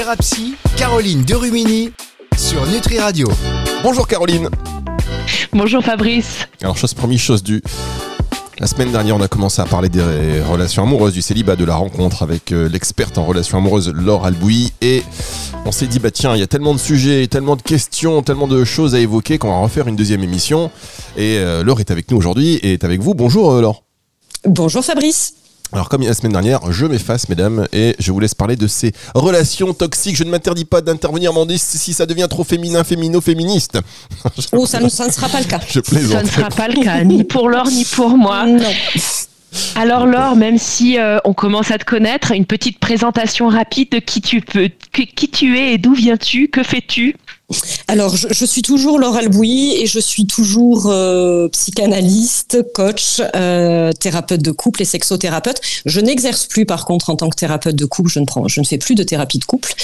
Thérapsie, Caroline Derumini sur Nutri Radio. Bonjour Caroline. Bonjour Fabrice. Alors chose promise, chose due. La semaine dernière, on a commencé à parler des relations amoureuses, du célibat, de la rencontre avec euh, l'experte en relations amoureuses Laure Albouy. Et on s'est dit, bah tiens, il y a tellement de sujets, tellement de questions, tellement de choses à évoquer qu'on va refaire une deuxième émission. Et euh, Laure est avec nous aujourd'hui et est avec vous. Bonjour euh, Laure. Bonjour Fabrice. Alors comme la semaine dernière, je m'efface mesdames et je vous laisse parler de ces relations toxiques. Je ne m'interdis pas d'intervenir, m'en si ça devient trop féminin, fémino, féministe. Oh, ça ne, ça ne sera pas le cas. Je plaisante. Ça ne sera pas le cas, ni pour Laure, ni pour moi. Non. Alors Laure, même si euh, on commence à te connaître, une petite présentation rapide de qui tu es et d'où viens-tu, que fais-tu? Alors, je, suis toujours Laure Albouy et je suis toujours euh, psychanalyste, coach, euh, thérapeute de couple et sexothérapeute. Je n'exerce plus, par contre, en tant que thérapeute de couple. Je ne prends, je ne fais plus de thérapie de couple.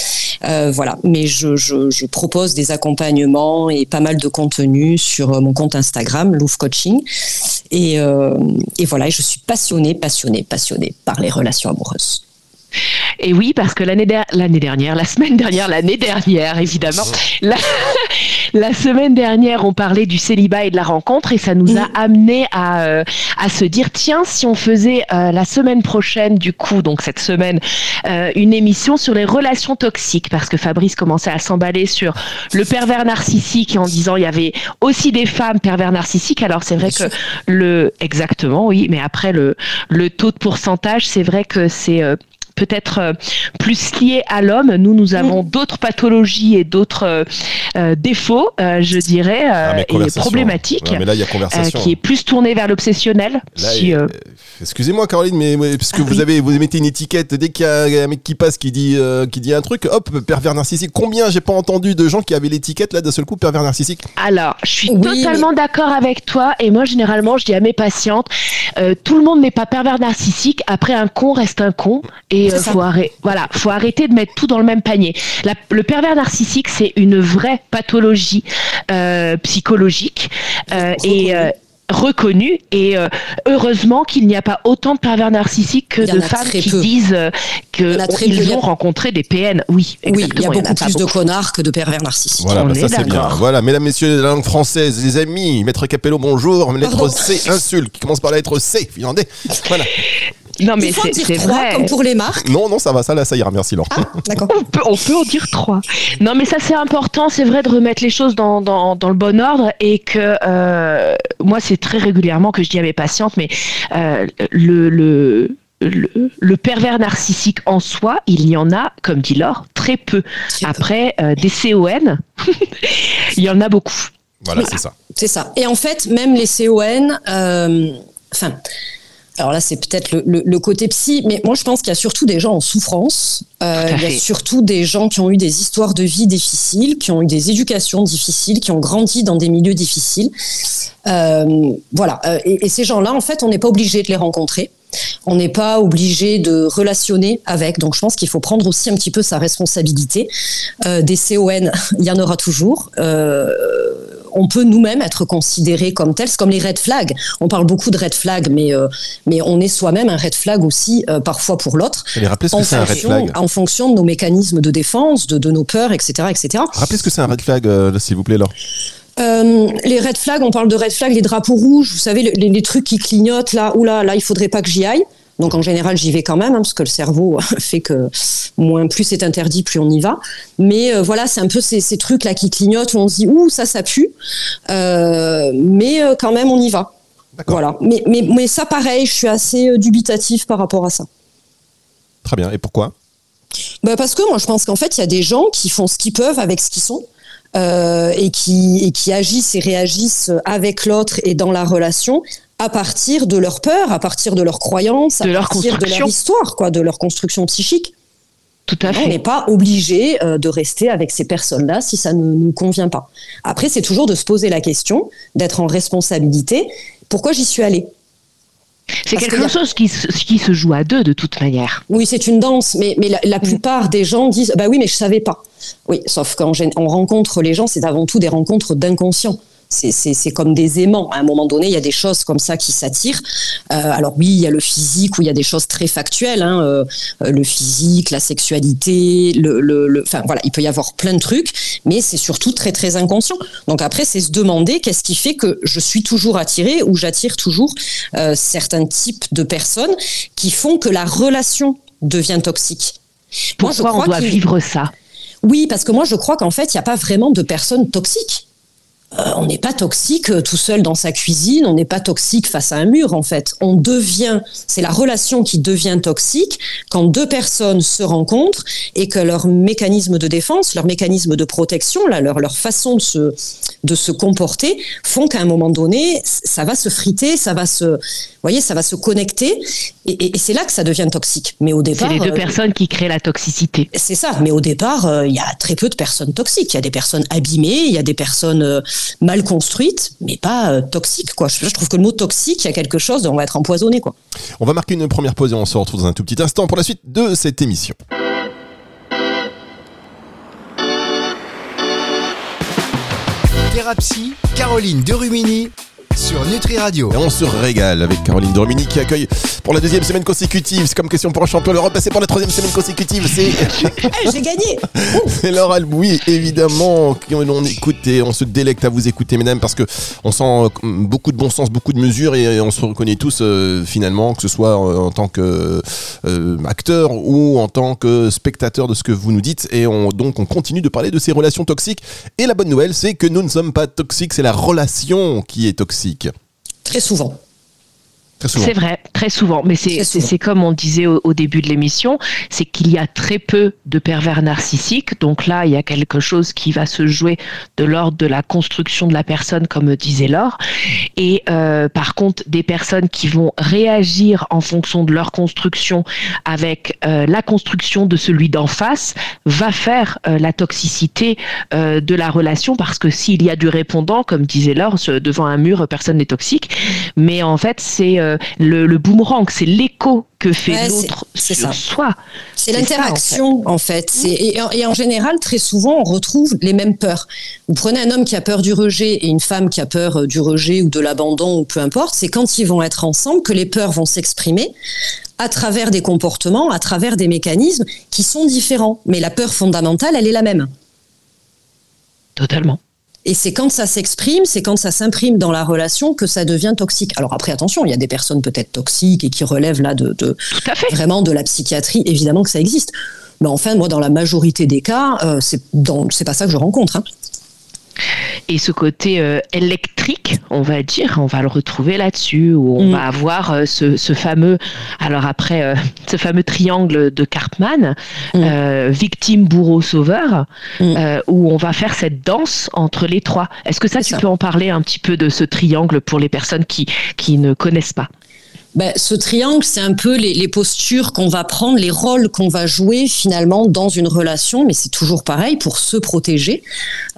Voilà, mais je, je, propose des accompagnements et pas mal de contenu sur mon compte Instagram, Louvre Coaching. Et, et voilà, je suis passionnée, passionnée, passionnée par les relations amoureuses. Et oui, parce que l'année dernière, la semaine dernière, l'année dernière, évidemment, la, semaine dernière, on parlait du célibat et de la rencontre et ça nous a amené à, euh, à se dire, tiens, si on faisait euh, la semaine prochaine, du coup, donc cette semaine, euh, une émission sur les relations toxiques, parce que Fabrice commençait à s'emballer sur le pervers narcissique en disant il y avait aussi des femmes pervers narcissiques. Alors c'est vrai que le, exactement, oui, mais après le, le taux de pourcentage, c'est vrai que c'est peut-être euh, plus lié à l'homme. Nous, nous avons d'autres pathologies et d'autres euh, euh, défauts, je dirais, ah, et problématiques, mais là, il y a conversation. qui est plus tourné vers l'obsessionnel. Excusez-moi, Caroline, mais puisque vous avez vous mettez une étiquette dès qu'il y a un mec qui passe qui dit qui dit un truc, hop, pervers narcissique. Combien j'ai pas entendu de gens qui avaient l'étiquette là d'un seul coup pervers narcissique Alors, je suis totalement d'accord avec toi. Et moi, généralement, je dis à mes patientes, tout le monde n'est pas pervers narcissique. Après, un con reste un con. Et il euh, faut, arrêter, voilà, faut arrêter de mettre tout dans le même panier. le pervers narcissique, c'est une vraie pathologie euh, psychologique euh, et reconnu et heureusement qu'il n'y a pas autant de pervers narcissiques que de femmes qui disent qu'ils ont rencontré des PN. Oui, oui il y a beaucoup plus de connards que de pervers narcissiques. Voilà, bah, ça c'est bien. Voilà, mesdames, messieurs, la langue française, les amis, maître Capello, bonjour. Lettre C, insulte, qui commence par la lettre C, finlandais. Voilà. Non, mais c'est vrai. Comme pour les marques. Non, non, ça va, ça, là, ça ira. Merci, Laure. Ah, d'accord. on, peut, on peut en dire trois. Non, mais ça, c'est important. C'est vrai de remettre les choses dans, dans, dans le bon ordre et que euh, moi, c'est très régulièrement que je dis à mes patientes, mais euh, le, le le, pervers narcissique en soi, il y en a, comme dit Laure, très peu. Après, euh, des CON, il y en a beaucoup. Voilà, c'est ça. C'est ça. Et en fait, même les CON, enfin, alors là, c'est peut-être le, côté psy, mais moi, je pense qu'il y a surtout des gens en souffrance. Euh, il y a surtout des gens qui ont eu des histoires de vie difficiles, qui ont eu des éducations difficiles, qui ont grandi dans des milieux difficiles. Euh, voilà. Euh, et, ces gens-là, en fait, on n'est pas obligé de les rencontrer. On n'est pas obligé de relationner avec. Donc, je pense qu'il faut prendre aussi un petit peu sa responsabilité. des CON, il y en aura toujours on peut nous-mêmes être considérés comme tels. C'est comme les red flags. On parle beaucoup de red flags, mais, euh, mais on est soi-même un red flag aussi, euh, parfois pour l'autre. Rappelez ce que c'est un red flag. En fonction de nos mécanismes de défense, de, nos peurs, etc. etc. Rappelez ce que c'est un red flag, euh, s'il vous plaît, Laure. les red flags, on parle de red flags, les drapeaux rouges, vous savez, les, trucs qui clignotent là, oula, là, il faudrait pas que j'y aille. Donc en général, j'y vais quand même, hein, parce que le cerveau fait que moins plus c'est interdit, plus on y va. Mais euh, voilà, c'est un peu ces, ces trucs là qui clignotent où on se dit ouh ça ça pue, euh, mais euh, quand même on y va. Voilà. Mais, mais, mais ça pareil, je suis assez dubitatif par rapport à ça. Très bien. Et pourquoi? Bah parce que moi je pense qu'en fait il y a des gens qui font ce qu'ils peuvent avec ce qu'ils sont. et, qui, et qui agissent et réagissent avec l'autre et dans la relation à partir de leur peur, à partir de leurs croyances, à partir de leur histoire, quoi, de leur construction psychique. Tout à fait. On n'est pas obligé euh, de rester avec ces personnes-là si ça ne nous convient pas. Après, c'est toujours de se poser la question, d'être en responsabilité. Pourquoi j'y suis allée? C'est quelque chose qui se, qui se, joue à deux de toute manière. Oui, c'est une danse, mais, mais la, mm. plupart des gens disent bah oui, mais je savais pas. Oui, sauf quand on rencontre les gens, c'est avant tout des rencontres d'inconscients. C'est comme des aimants. À un moment donné, il y a des choses comme ça qui s'attirent. Euh, alors oui, il y a le physique où il y a des choses très factuelles, hein, euh, le physique, la sexualité, le, le, enfin voilà, il peut y avoir plein de trucs, mais c'est surtout très très inconscient. Donc après, c'est se demander qu'est-ce qui fait que je suis toujours attirée ou j'attire toujours euh, certains types de personnes qui font que la relation devient toxique. Pourquoi on doit vivre ça? Oui, parce que moi je crois qu'en fait, il n'y a pas vraiment de personnes toxiques. Euh, on n'est pas toxique euh, tout seul dans sa cuisine, on n'est pas toxique face à un mur en fait. On devient, c'est la relation qui devient toxique quand deux personnes se rencontrent et que leur mécanisme de défense, leur mécanisme de protection, là, leur, leur façon de se, de se comporter font qu'à un moment donné, ça va se friter, ça va se, voyez, ça va se connecter et, c'est là que ça devient toxique. Mais au départ, c'est les deux euh, personnes qui créent la toxicité. C'est ça. Mais au départ, il y a très peu de personnes toxiques. Il y a des personnes abîmées, il y a des personnes mal construite, mais pas euh, toxique. Quoi. Je, trouve que le mot toxique, il y a quelque chose, on va être empoisonné. Quoi. On va marquer une première pause et on se retrouve dans un tout petit instant pour la suite de cette émission. Thérapie, Caroline Derumini sur Nutri Radio. Et on se régale avec Caroline Dormini qui accueille pour la deuxième semaine consécutive. C'est comme question pour un champion d'Europe. Passer pour la troisième semaine consécutive, c'est. Eh, j'ai gagné C'est Laura Albouy, évidemment, qu'on écoute et on se délecte à vous écouter, mesdames, parce que on sent euh, beaucoup de bon sens, beaucoup de mesures et on se reconnaît tous euh, finalement, que ce soit euh, en tant que acteur ou en tant que spectateur de ce que vous nous dites. Et on, donc, on continue de parler de ces relations toxiques. Et la bonne nouvelle, c'est que nous ne sommes pas toxiques, c'est la relation qui est toxique. Très souvent. C'est vrai, très souvent. Mais c'est comme on disait au, début de l'émission, c'est qu'il y a très peu de pervers narcissiques. Donc là, il y a quelque chose qui va se jouer de l'ordre de la construction de la personne, comme disait Laure. Et euh, par contre, des personnes qui vont réagir en fonction de leur construction avec euh, la construction de celui d'en face va faire euh, la toxicité de la relation parce que s'il y a du répondant, comme disait Laure, devant un mur, personne n'est toxique. Mais en fait, c'est le, boomerang, c'est l'écho que fait l'autre sur soi. C'est l'interaction en fait. Et, en général, très souvent, on retrouve les mêmes peurs. Vous prenez un homme qui a peur du rejet et une femme qui a peur euh, du rejet ou de l'abandon ou peu importe, c'est quand ils vont être ensemble que les peurs vont s'exprimer à travers des comportements, à travers des mécanismes qui sont différents. Mais la peur fondamentale, elle est la même. Totalement. Et c'est quand ça s'exprime, c'est quand ça s'imprime dans la relation que ça devient toxique. Alors après, attention, il y a des personnes peut-être toxiques et qui relèvent là de, vraiment de la psychiatrie. Évidemment que ça existe. Mais enfin, moi, dans la majorité des cas, euh, c'est pas ça que je rencontre. Hein. Et ce côté euh, électrique, on va dire, on va le retrouver là-dessus, où on mm. va avoir euh, ce, fameux, alors après, euh, ce fameux triangle de Cartman, mm. victime, bourreau, sauveur, mm. où on va faire cette danse entre les trois. Est-ce que ça, tu peux en parler un petit peu de ce triangle pour les personnes qui, qui ne connaissent pas? Ben, ce triangle, c'est un peu les, postures qu'on va prendre, les rôles qu'on va jouer finalement dans une relation, mais c'est toujours pareil pour se protéger,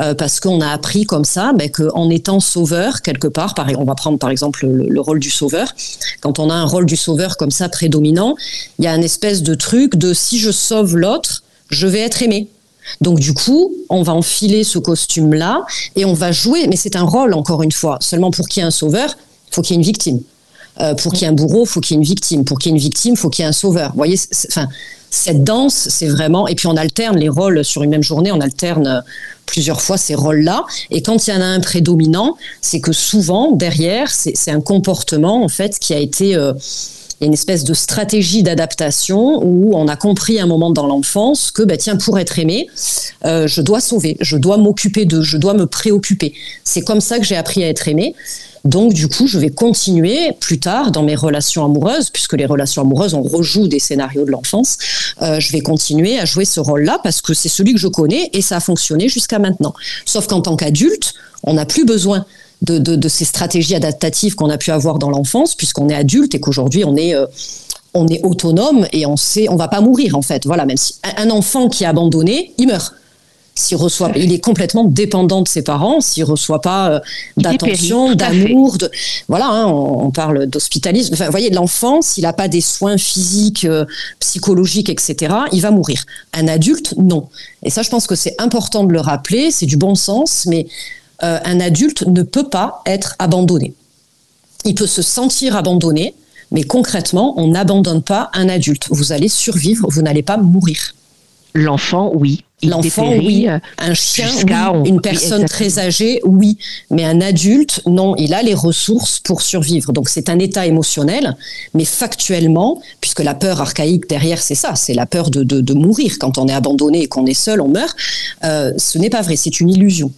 euh, parce qu'on a appris comme ça ben, qu'en étant sauveur quelque part, on va prendre par exemple le, rôle du sauveur, quand on a un rôle du sauveur comme ça prédominant, il y a une espèce de truc de si je sauve l'autre, je vais être aimé. Donc du coup, on va enfiler ce costume-là et on va jouer, mais c'est un rôle encore une fois. Seulement pour qu'il y ait un sauveur, il faut qu'il y ait une victime. Euh, pour qu'il y ait un bourreau, faut qu'il y ait une victime. Pour qu'il y ait une victime, faut qu'il y ait un sauveur. Vous voyez, enfin, cette danse, c'est vraiment. Et puis on alterne les rôles sur une même journée, on alterne euh, plusieurs fois ces rôles-là. Et quand il y en a un prédominant, c'est que souvent derrière, c'est un comportement en fait qui a été euh, il y a une espèce de stratégie d'adaptation où on a compris à un moment dans l'enfance que bah, pour être aimé je dois sauver je dois m'occuper de je dois me préoccuper c'est comme ça que j'ai appris à être aimé donc, du coup, je vais continuer plus tard dans mes relations amoureuses, puisque les relations amoureuses, on rejoue des scénarios de l'enfance. Euh, je vais continuer à jouer ce rôle-là parce que c'est celui que je connais et ça a fonctionné jusqu'à maintenant. Sauf qu'en tant qu'adulte, on n'a plus besoin de, ces stratégies adaptatives qu'on a pu avoir dans l'enfance, puisqu'on est adulte et qu'aujourd'hui, on est. Euh, on est autonome et on sait, on va pas mourir en fait. Voilà, même si un enfant qui est abandonné, il meurt s'il reçoit, il est complètement dépendant de ses parents. S'il reçoit pas euh, d'attention, d'amour, de, voilà, hein, on, parle d'hospitalisme. Enfin, vous voyez, l'enfant, s'il n'a pas des soins physiques, euh, psychologiques, etc., il va mourir. Un adulte, non. Et ça, je pense que c'est important de le rappeler. C'est du bon sens, mais euh, un adulte ne peut pas être abandonné. Il peut se sentir abandonné, mais concrètement, on n'abandonne pas un adulte. Vous allez survivre, vous n'allez pas mourir. L'enfant, oui. L'enfant, oui. Un chien, jusqu'à- oui. on- Une personne très âgée, oui. Mais un adulte, non. Il a les ressources pour survivre. Donc c'est un état émotionnel, mais factuellement, puisque la peur archaïque derrière, c'est ça, c'est la peur de, de, de mourir. Quand on est abandonné et qu'on est seul, on meurt. Euh, ce n'est pas vrai, c'est une illusion.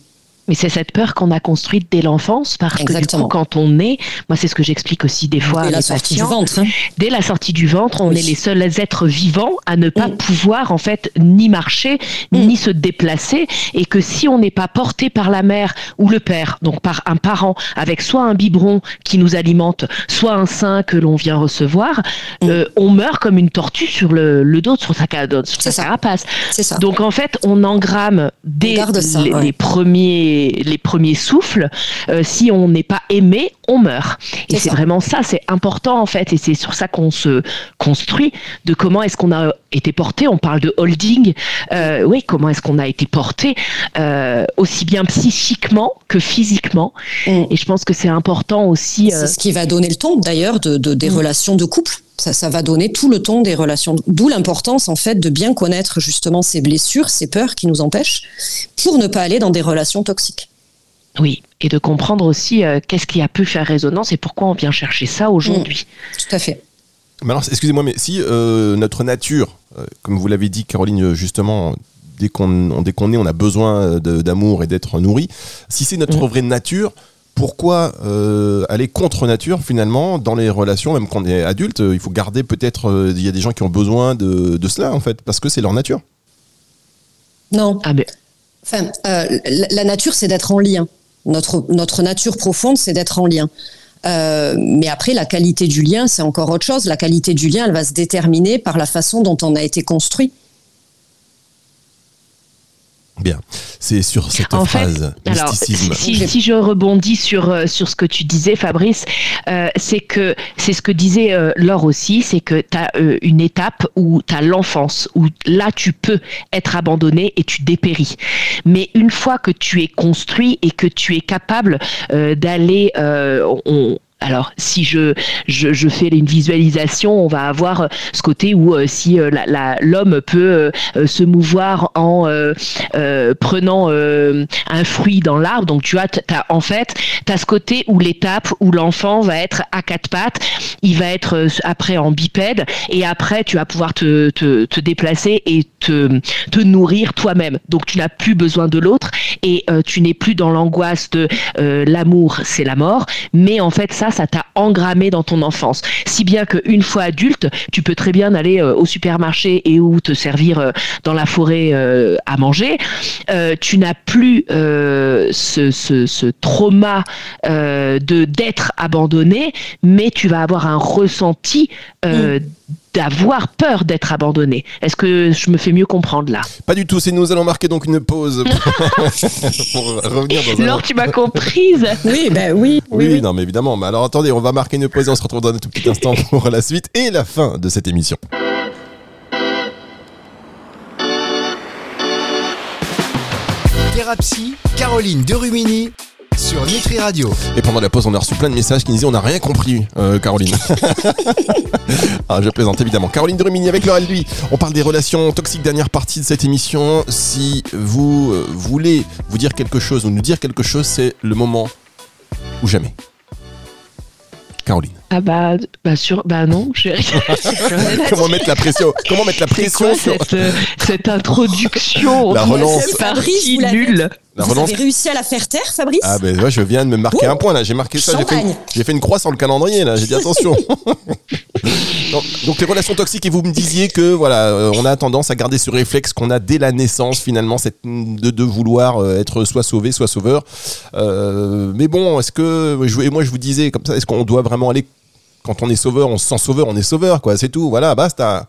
Mais c'est cette peur qu'on a construite dès l'enfance parce que du coup, quand on est, moi c'est ce que j'explique aussi des fois à la mes sortie du patients. ventre. hein. Dès la sortie du ventre, on Oui. est les seuls êtres vivants à ne pas Mm. pouvoir en fait ni marcher Mm. ni se déplacer et que si on n'est pas porté par la mère ou le père, donc par un parent avec soit un biberon qui nous alimente, soit un sein que l'on vient recevoir, Mm. euh, on meurt comme une tortue sur le, le dos sur sa, sur sa carapace. C'est ça. Donc en fait, on engramme dès ça, ouais. les premiers les premiers souffles. euh, si on n'est pas aimé, on meurt. Et C'est vraiment ça, c'est important en fait, et c'est sur ça qu'on se construit. De comment est-ce qu'on a été porté. On parle de holding. Euh, oui, comment est-ce qu'on a été porté euh, aussi bien psychiquement que physiquement. Mm. Et je pense que c'est important aussi. C'est ce qui va donner le ton d'ailleurs de, de- des Mm. relations de couple. Ça, ça va donner tout le ton des relations. D'où l'importance en fait de bien connaître justement ces blessures, ces peurs qui nous empêchent, pour ne pas aller dans des relations toxiques. oui, et de comprendre aussi euh, qu'est-ce qui a pu faire résonance et pourquoi on vient chercher ça aujourd'hui. Tout à fait. Mais alors, excusez-moi, mais si euh, notre nature, euh, comme vous l'avez dit, Caroline, justement, dès qu'on dès qu'on est, on a besoin d'amour et d'être nourri. Si c'est notre Mm. vraie nature, pourquoi euh, aller contre nature finalement dans les relations, même quand on est adulte Il faut garder peut-être. euh, Il y a des gens qui ont besoin de, de cela en fait, parce que c'est leur nature. Non. Ah, mais Enfin, euh, la, la nature, c'est d'être en lien. Notre, notre nature profonde, c'est d'être en lien. Euh, mais après, la qualité du lien, c'est encore autre chose. La qualité du lien, elle va se déterminer par la façon dont on a été construit. Bien, c'est sur cette En fait, phrase Alors, si, si- si je rebondis sur, euh, sur ce que tu disais, Fabrice, euh, c'est que c'est ce que disait euh, Laure aussi, c'est que tu as une étape où tu as l'enfance, où là tu peux être abandonné et tu dépéris. Mais une fois que tu es construit et que tu es capable euh, d'aller, euh, on- alors, si je, je, fais une visualisation, on va avoir euh, ce côté où euh, si euh, l'homme peut se mouvoir en prenant un fruit dans l'arbre, donc tu as, as en fait, tu as ce côté où l'étape où l'enfant va être à quatre pattes, il va être après en bipède, et après tu vas pouvoir te, te, te déplacer et te, te nourrir toi-même. Donc tu n'as plus besoin de l'autre et tu n'es plus dans l'angoisse de l'amour, c'est la mort, mais en fait ça, ça t'a engrammé dans ton enfance. Si bien qu'une fois adulte, tu peux très bien aller euh, au supermarché et ou te servir euh, dans la forêt euh, à manger. Tu n'as plus ce, trauma de d'être abandonné, mais tu vas avoir un ressenti euh, d'avoir peur d'être abandonné. Est-ce que je me fais mieux comprendre là? Pas du tout, c'est nous allons marquer donc une pause pour revenir dans un... Laure, tu m'as comprise Oui, ben oui. Oui, non, mais évidemment. Mais alors attendez, on va marquer une pause et on se retrouve dans un tout petit instant pour la suite et la fin de cette émission. Thérapie, Caroline Derumini sur Nutri Radio. Et pendant la pause, on a reçu plein de messages qui nous disaient on n'a rien compris, euh, Caroline. ah, je plaisante évidemment. Caroline Derumini avec Laurel lui. On parle des relations toxiques, dernière partie de cette émission. Si vous euh, voulez vous dire quelque chose ou nous dire quelque chose, c'est le moment ou jamais. Caroline. Ah bah, bah, sur, bah non, à Comment mettre la pression Comment mettre la pression quoi sur cette, euh, cette introduction La relance. C'est Fabrice, la Vous relance avez réussi à la faire taire, Fabrice Ah ben ouais, je viens de me marquer Ouh. un point là. J'ai marqué ça. J'ai fait, une, Champagne. j'ai fait une croix sur le calendrier là. J'ai dit attention. donc, donc les relations toxiques et vous me disiez que voilà, euh, on a tendance à garder ce réflexe qu'on a dès la naissance finalement, cette de, de vouloir euh, être soit sauvé, soit sauveur. Euh, mais bon, est-ce que je- et moi je vous disais comme ça, est-ce qu'on doit vraiment aller quand on est sauveur, on se sent sauveur, on est sauveur quoi. C'est tout. Voilà, basta.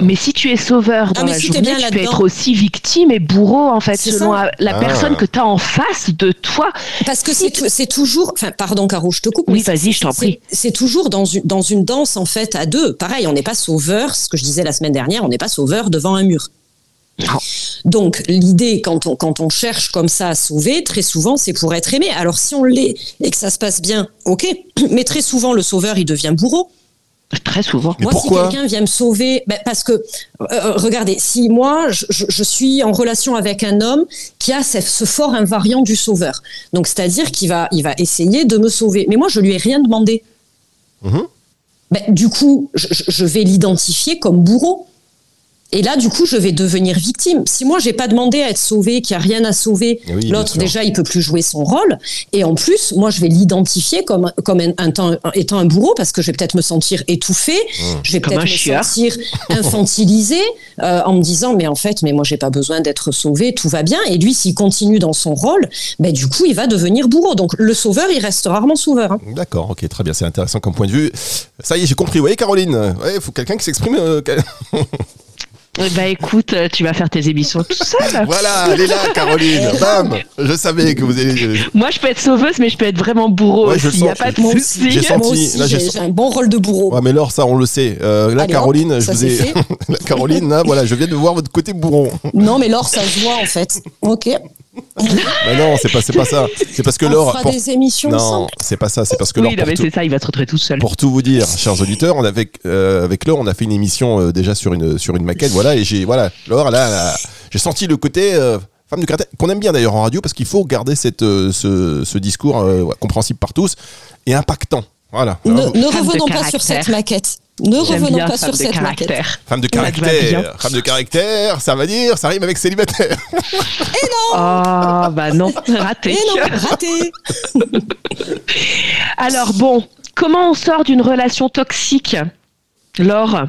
Mais si tu es sauveur dans Ah, la si journée, bien tu peux être aussi victime et bourreau en fait, selon ça. la Ah. personne que tu as en face de toi. Parce que c'est tou- c'est toujours, enfin, pardon, Caro, je te coupe. Oui, vas-y, je t'en c'est- prie. C'est toujours dans une, dans une danse, en fait, à deux. Pareil, on n'est pas sauveur, ce que je disais la semaine dernière, on n'est pas sauveur devant un mur. Donc l'idée quand on, quand on cherche comme ça à sauver, très souvent c'est pour être aimé. Alors si on l'est et que ça se passe bien, ok. Mais très souvent le sauveur il devient bourreau. Très souvent. moi, si quelqu'un vient me sauver, ben, parce que, euh, euh, regardez, si moi, je, je, suis en relation avec un homme qui a ce, ce fort invariant du sauveur, donc c'est-à-dire qu'il va, il va essayer de me sauver, mais moi, je lui ai rien demandé. Mhm. Ben, du coup, je, je vais l'identifier comme bourreau. Et là, du coup, je vais devenir victime. Si moi, j'ai pas demandé à être sauvé, qu'il n'y a rien à sauver, l'autre, déjà, il peut plus jouer son rôle. Et en plus, moi, je vais l'identifier comme, comme un, étant un bourreau parce que je vais peut-être me sentir étouffé. Mmh. Je vais peut-être me sentir infantilisé euh, en me disant, mais en fait, mais moi, j'ai pas besoin d'être sauvé, tout va bien. Et lui, s'il continue dans son rôle, ben, du coup, il va devenir bourreau. Donc, le sauveur, il reste rarement sauveur. Hein. D'accord, ok, très bien. C'est intéressant comme point de vue. Ça y est, j'ai compris. Vous voyez, Caroline, il faut quelqu'un qui s'exprime. Euh, Bah écoute, euh, tu vas faire tes émissions tout seul. voilà, elle est là, Caroline. Bam Je savais que vous alliez. Moi, je peux être sauveuse, mais je peux être vraiment bourreau aussi. Il n'y a pas de souci. J'ai senti. J'ai un bon rôle de bourreau. Ouais, mais alors, ça, on le sait. Euh, là, Caroline, je vous ai. Caroline, là, voilà, je viens de voir votre côté bourron. Non, mais Laure, ça se voit en fait. Ok. Mais non, c'est pas, pas ça. C'est parce que Laure. Fera des émissions Non, c'est pas ça. C'est parce que oui, Laure. c'est ça, il va se retrouver tout seul. Pour tout vous dire, chers auditeurs, on avait, euh, avec Laure, on a fait une émission euh, déjà sur une, sur une maquette. Voilà, et j'ai, voilà, Laure, là, j'ai senti le côté. Euh, femme de caractère, qu'on aime bien d'ailleurs en radio parce qu'il faut garder cette, ce, ce, discours compréhensible par tous et impactant. Voilà. Ne, ne revenons pas sur cette maquette. Ne revenons pas sur cette caractère. Femme de caractère. Femme de caractère, ça va dire, ça rime avec célibataire. Et non Oh, bah non, raté. Et non, raté Alors bon, comment on sort d'une relation toxique Laure?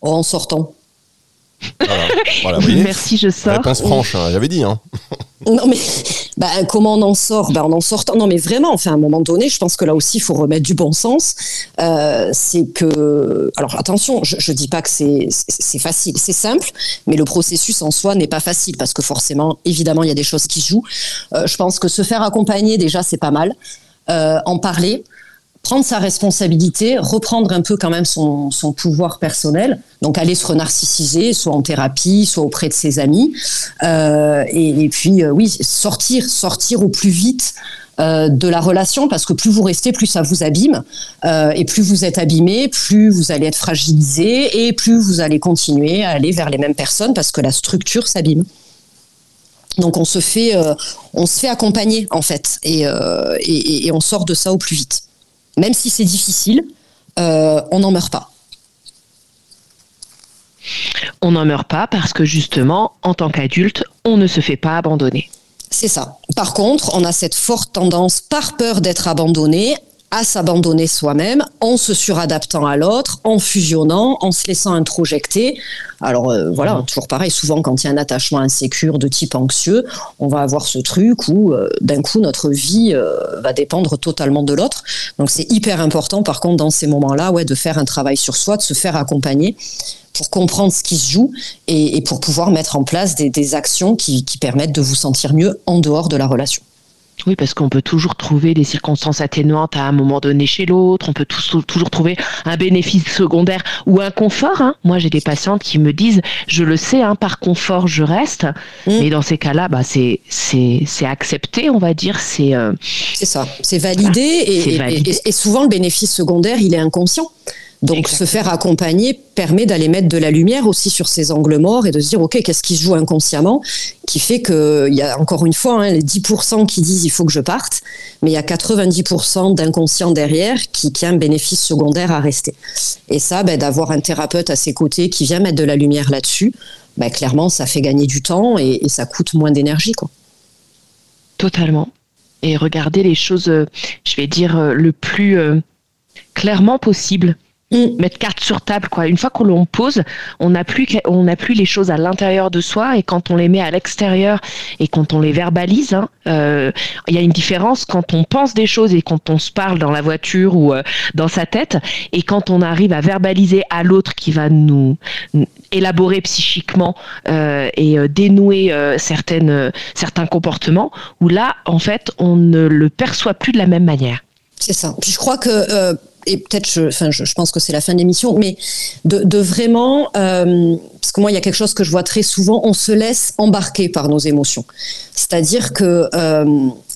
En sortant. Merci, je sors. Réponse franche, hein, j'avais dit. Hein. Non mais bah, comment on en sort? Bah, On en sort. Non mais vraiment, enfin, à un moment donné, je pense que là aussi, il faut remettre du bon sens. Euh, c'est que, alors attention, je, ne dis pas que c'est facile, c'est simple, mais le processus en soi n'est pas facile parce que forcément, évidemment, il y a des choses qui jouent. Euh, je pense que se faire accompagner déjà, c'est pas mal. Euh, en parler, prendre sa responsabilité, reprendre un peu quand même son, pouvoir personnel, donc aller se renarcissiser, soit en thérapie, soit auprès de ses amis, euh, et, puis euh, oui, sortir, sortir au plus vite euh, de la relation, parce que plus vous restez, plus ça vous abîme, et plus vous êtes abîmé, plus vous allez être fragilisé, et plus vous allez continuer à aller vers les mêmes personnes, parce que la structure s'abîme. Donc on se fait, on se fait accompagner en fait, et on sort de ça au plus vite même si c'est difficile, euh, on n'en meurt pas. On n'en meurt pas parce que justement, en tant qu'adulte, on ne se fait pas abandonner. C'est ça. Par contre, on a cette forte tendance, par peur d'être abandonné, à s'abandonner soi-même en se suradaptant à l'autre, en fusionnant, en se laissant introjecter. Alors euh, voilà, mmh. toujours pareil, souvent quand il y a un attachement insécure de type anxieux, on va avoir ce truc où euh, d'un coup notre vie euh, va dépendre totalement de l'autre. Donc c'est hyper important par contre dans ces moments-là ouais, de faire un travail sur soi, de se faire accompagner pour comprendre ce qui se joue et, pour pouvoir mettre en place des, actions qui permettent de vous sentir mieux en dehors de la relation. Oui, parce qu'on peut toujours trouver des circonstances atténuantes à un moment donné chez l'autre, on peut toujours trouver un bénéfice secondaire ou un confort. Hein. Moi, j'ai des patientes qui me disent, je le sais, hein, par confort, je reste. Mmh. Mais dans ces cas-là, bah, c'est accepté, on va dire. C'est euh, ça, c'est validé, et, et, souvent le bénéfice secondaire, il est inconscient. Donc se faire accompagner permet d'aller mettre de la lumière aussi sur ces angles morts et de se dire ok qu'est-ce qui se joue inconsciemment qui fait que il y a encore une fois hein, les 10% qui disent il faut que je parte mais il y a 90% d'inconscient derrière qui, qui a un bénéfice secondaire à rester et ça ben, d'avoir un thérapeute à ses côtés qui vient mettre de la lumière là-dessus ben, clairement ça fait gagner du temps et, ça coûte moins d'énergie quoi. Totalement et regarder les choses euh, je vais dire euh, le plus euh, clairement possible. Mettre carte sur table quoi. Une fois qu'on l'on pose on n'a plus on n'a plus les choses à l'intérieur de soi et quand on les met à l'extérieur et quand on les verbalise hein, euh, il y a une différence quand on pense des choses et quand on se parle dans la voiture ou euh, dans sa tête et quand on arrive à verbaliser à l'autre qui va nous, élaborer psychiquement euh, et dénouer certaines certains comportements où là en fait on ne le perçoit plus de la même manière. C'est ça. Puis je crois que et peut-être, je, enfin, je, je, pense que c'est la fin de l'émission, mais de, de vraiment, euh, parce que moi, il y a quelque chose que je vois très souvent, on se laisse embarquer par nos émotions. C'est-à-dire que euh,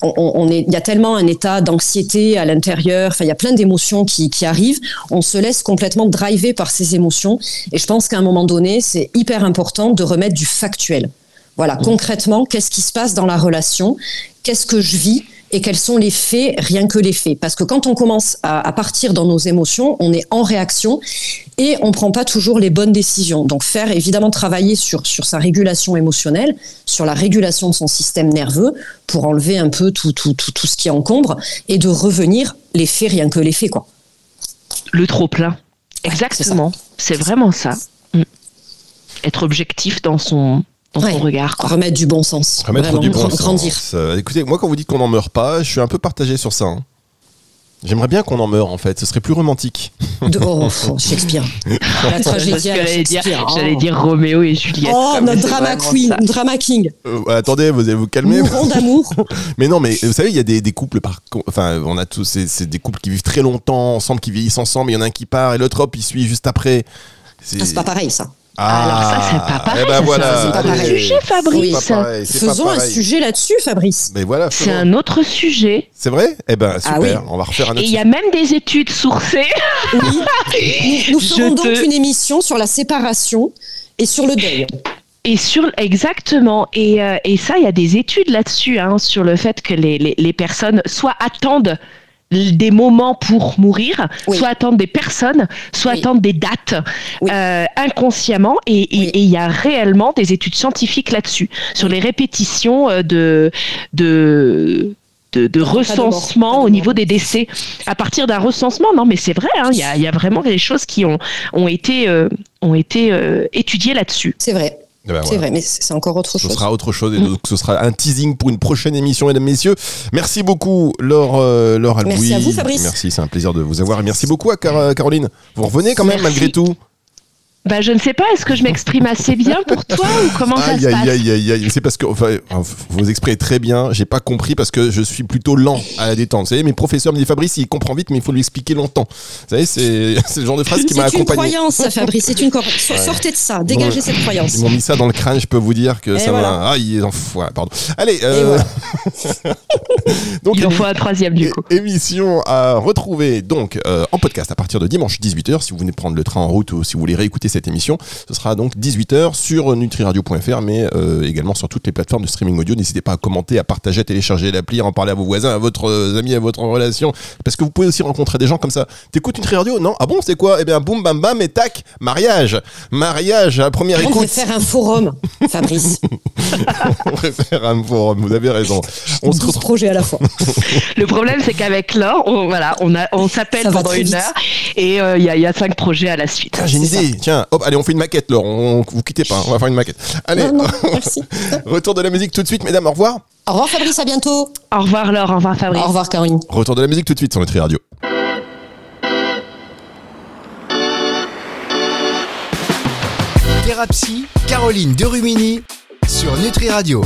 on, on, est, il y a tellement un état d'anxiété à l'intérieur, enfin, il y a plein d'émotions qui, qui arrivent, on se laisse complètement driver par ces émotions. Et je pense qu'à un moment donné, c'est hyper important de remettre du factuel. Voilà, concrètement, qu'est-ce qui se passe dans la relation? Qu'est-ce que je vis? Et quels sont les faits, rien que les faits. Parce que quand on commence à, à partir dans nos émotions, on est en réaction et on prend pas toujours les bonnes décisions. Donc faire évidemment travailler sur, sur sa régulation émotionnelle, sur la régulation de son système nerveux pour enlever un peu tout, tout, tout, tout ce qui encombre et de revenir les faits, rien que les faits. Quoi. Le trop plein. Exactement. C'est vraiment ça. Mm. Être objectif dans son, dans ouais. son regard. Quoi. Remettre du bon sens. Remettre Vraiment du bon grandir. sens. Euh, écoutez, moi quand vous dites qu'on n'en meurt pas, je suis un peu partagé sur ça. hein. J'aimerais bien qu'on en meure en fait, ce serait plus romantique. De, oh, oh, Shakespeare. La tragédie J'allais dire. Oh. dire Roméo et Juliette. Oh, notre drama queen, ça. drama king. Euh, attendez, vous allez vous calmer. Mourons d'amour. Mais non, mais vous savez, il y a des, des couples par, enfin, on a tous, c'est c'est des couples qui vivent très longtemps ensemble, qui vieillissent ensemble. Il y en a un qui part et l'autre hop, il suit juste après. Ah, c'est pas pareil, ça. Alors ça, c'est pas pareil, eh ben ça, voilà, c'est pas pareil. Sujet, Fabrice. C'est pas pareil, c'est pas Faisons un sujet là-dessus, Fabrice. Mais voilà, C'est un autre sujet. C'est vrai? Eh ben super, Ah oui. on va refaire un Et autre. il y a même des études sourcées. Oui. Nous, nous Je ferons donc te- une émission sur la séparation et sur le deuil. Et sur exactement et, euh, et ça il y a des études là-dessus hein, sur le fait que les, les, les personnes soit attendent des moments pour mourir, Oui. soit attendent des personnes, soit Oui. attendent des dates Oui. euh, inconsciemment. Et il y a réellement des études scientifiques là-dessus sur les répétitions euh, de de de, de mort, recensement au niveau des décès. À partir d'un recensement non mais c'est vrai hein, il y, a, il y a vraiment des choses qui ont ont été euh, ont été euh, étudiées là-dessus. C'est vrai, ben, c'est voilà. vrai, mais c'est encore autre Ce chose. sera autre chose et Mm. donc ce sera un teasing pour une prochaine émission, mesdames, messieurs. Merci beaucoup, Laure, euh, Laure Albouy. Merci à vous, Fabrice. Merci, c'est un plaisir de vous avoir. Et merci beaucoup à Car- Caroline. Vous revenez quand même Merci. malgré tout. Bah, je ne sais pas, est-ce que je m'exprime assez bien pour toi ou comment ça Aïe, se passe aïe, aïe, aïe, aïe. C'est parce que, enfin, vous exprimez très bien. J'ai pas compris parce que je suis plutôt lent à la détente. Vous savez, mes professeurs me disent Fabrice, il comprend vite, mais il faut lui expliquer longtemps. Vous savez, c'est c'est le genre de phrase qui m'a C'est une accompagné. croyance, ça, Fabrice. C'est une croyance. Sortez de ça. Dégagez Bon, cette croyance. Ils m'ont mis ça dans le crâne, je peux vous dire que Et ça voilà. m'a. Ah, il en faut. Pardon. Allez, euh... donc, Il en faut un troisième du coup. émission à retrouver donc euh, en podcast à partir de dimanche 18h. Si vous venez prendre le train en route ou si vous voulez réécouter cette émission, ce sera donc 18h sur nutriradio.fr, mais euh, également sur toutes les plateformes de streaming audio. N'hésitez pas à commenter, à partager, à télécharger l'appli, à en parler à vos voisins, à votre euh, amis, à votre relation, parce que vous pouvez aussi rencontrer des gens comme ça. T'écoutes Nutri Radio? Non Ah bon, c'est quoi? Eh bien, boum, bam, bam, et tac, mariage, mariage, à la première On écoute. devrait faire un forum, Fabrice. On préfère un forum, vous avez raison. On se 12 retrouve. projets à la fois. Le problème, c'est qu'avec Laure, on, voilà, on, a- on s'appelle va pendant une vite. heure et euh, il y, a, y a cinq projets à la suite. J'ai une idée. Tiens, hop, allez, on fait une maquette, Laure. On, vous quittez pas, on va faire une maquette. Allez, Non, non, merci. retour de la musique tout de suite, mesdames, au revoir. Au revoir, Fabrice. À bientôt. Au revoir Laure, au revoir Fabrice. Au revoir, Caroline. Retour de la musique tout de suite sur Nutri Radio. Thérapie, Caroline Derumini sur Nutri Radio.